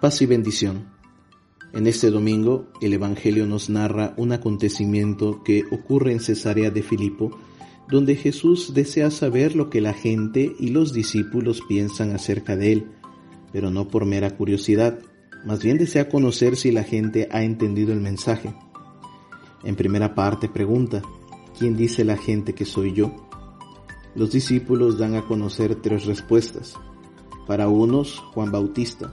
Paz y bendición. En este domingo el Evangelio nos narra un acontecimiento que ocurre en Cesarea de Filipo, donde Jesús desea saber lo que la gente y los discípulos piensan acerca de él, pero no por mera curiosidad, más bien desea conocer si la gente ha entendido el mensaje. En primera parte pregunta, ¿quién dice la gente que soy yo? Los discípulos dan a conocer tres respuestas. Para unos, Juan Bautista,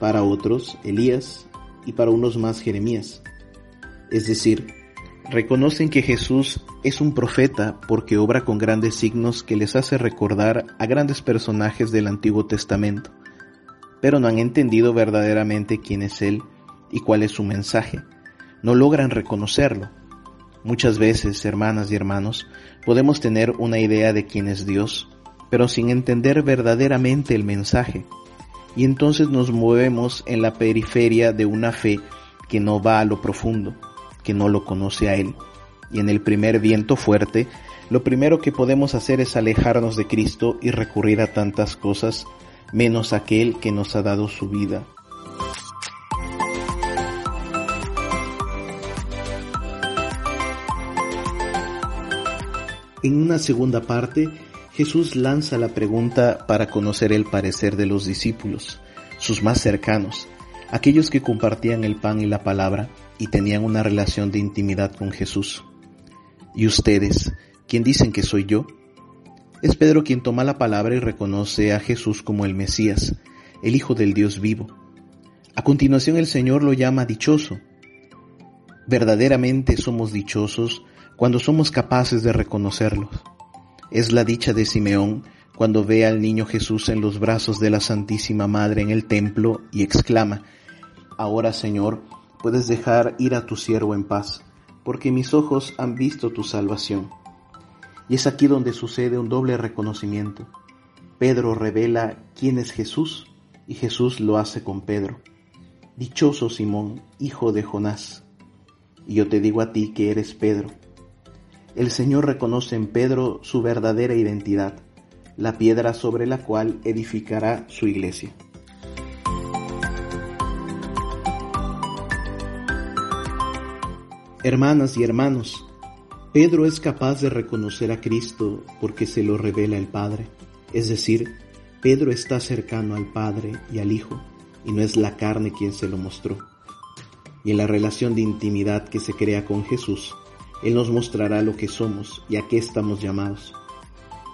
para otros Elías y para unos más Jeremías. Es decir, reconocen que Jesús es un profeta porque obra con grandes signos que les hace recordar a grandes personajes del Antiguo Testamento, pero no han entendido verdaderamente quién es Él y cuál es su mensaje. No logran reconocerlo. Muchas veces, hermanas y hermanos, podemos tener una idea de quién es Dios, pero sin entender verdaderamente el mensaje y entonces nos movemos en la periferia de una fe que no va a lo profundo, que no lo conoce a Él. Y en el primer viento fuerte, lo primero que podemos hacer es alejarnos de Cristo y recurrir a tantas cosas, menos aquel que nos ha dado su vida. En una segunda parte, Jesús lanza la pregunta para conocer el parecer de los discípulos, sus más cercanos, aquellos que compartían el pan y la palabra y tenían una relación de intimidad con Jesús. ¿Y ustedes, quién dicen que soy yo? Es Pedro quien toma la palabra y reconoce a Jesús como el Mesías, el Hijo del Dios vivo. A continuación el Señor lo llama dichoso. Verdaderamente somos dichosos cuando somos capaces de reconocerlos. Es la dicha de Simeón cuando ve al niño Jesús en los brazos de la Santísima Madre en el templo y exclama, Ahora Señor, puedes dejar ir a tu siervo en paz, porque mis ojos han visto tu salvación. Y es aquí donde sucede un doble reconocimiento. Pedro revela quién es Jesús y Jesús lo hace con Pedro. Dichoso Simón, hijo de Jonás. Y yo te digo a ti que eres Pedro el Señor reconoce en Pedro su verdadera identidad, la piedra sobre la cual edificará su iglesia. Hermanas y hermanos, Pedro es capaz de reconocer a Cristo porque se lo revela el Padre, es decir, Pedro está cercano al Padre y al Hijo, y no es la carne quien se lo mostró. Y en la relación de intimidad que se crea con Jesús, él nos mostrará lo que somos y a qué estamos llamados.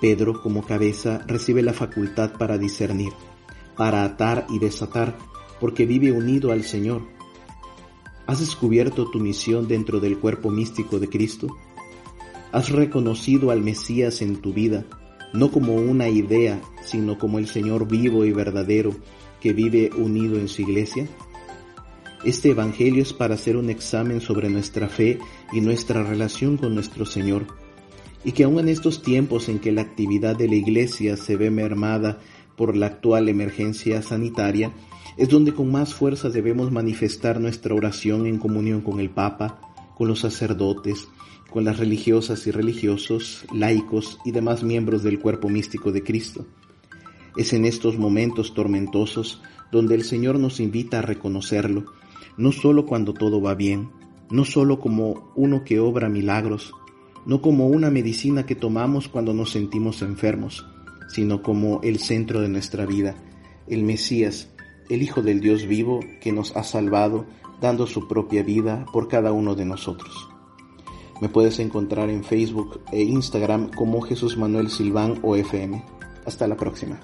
Pedro, como cabeza, recibe la facultad para discernir, para atar y desatar, porque vive unido al Señor. ¿Has descubierto tu misión dentro del cuerpo místico de Cristo? ¿Has reconocido al Mesías en tu vida, no como una idea, sino como el Señor vivo y verdadero que vive unido en su iglesia? Este Evangelio es para hacer un examen sobre nuestra fe y nuestra relación con nuestro Señor, y que aun en estos tiempos en que la actividad de la Iglesia se ve mermada por la actual emergencia sanitaria, es donde con más fuerza debemos manifestar nuestra oración en comunión con el Papa, con los sacerdotes, con las religiosas y religiosos, laicos y demás miembros del cuerpo místico de Cristo. Es en estos momentos tormentosos donde el Señor nos invita a reconocerlo no solo cuando todo va bien, no solo como uno que obra milagros, no como una medicina que tomamos cuando nos sentimos enfermos, sino como el centro de nuestra vida, el Mesías, el Hijo del Dios vivo que nos ha salvado dando su propia vida por cada uno de nosotros. Me puedes encontrar en Facebook e Instagram como Jesús Manuel Silván o FM. Hasta la próxima.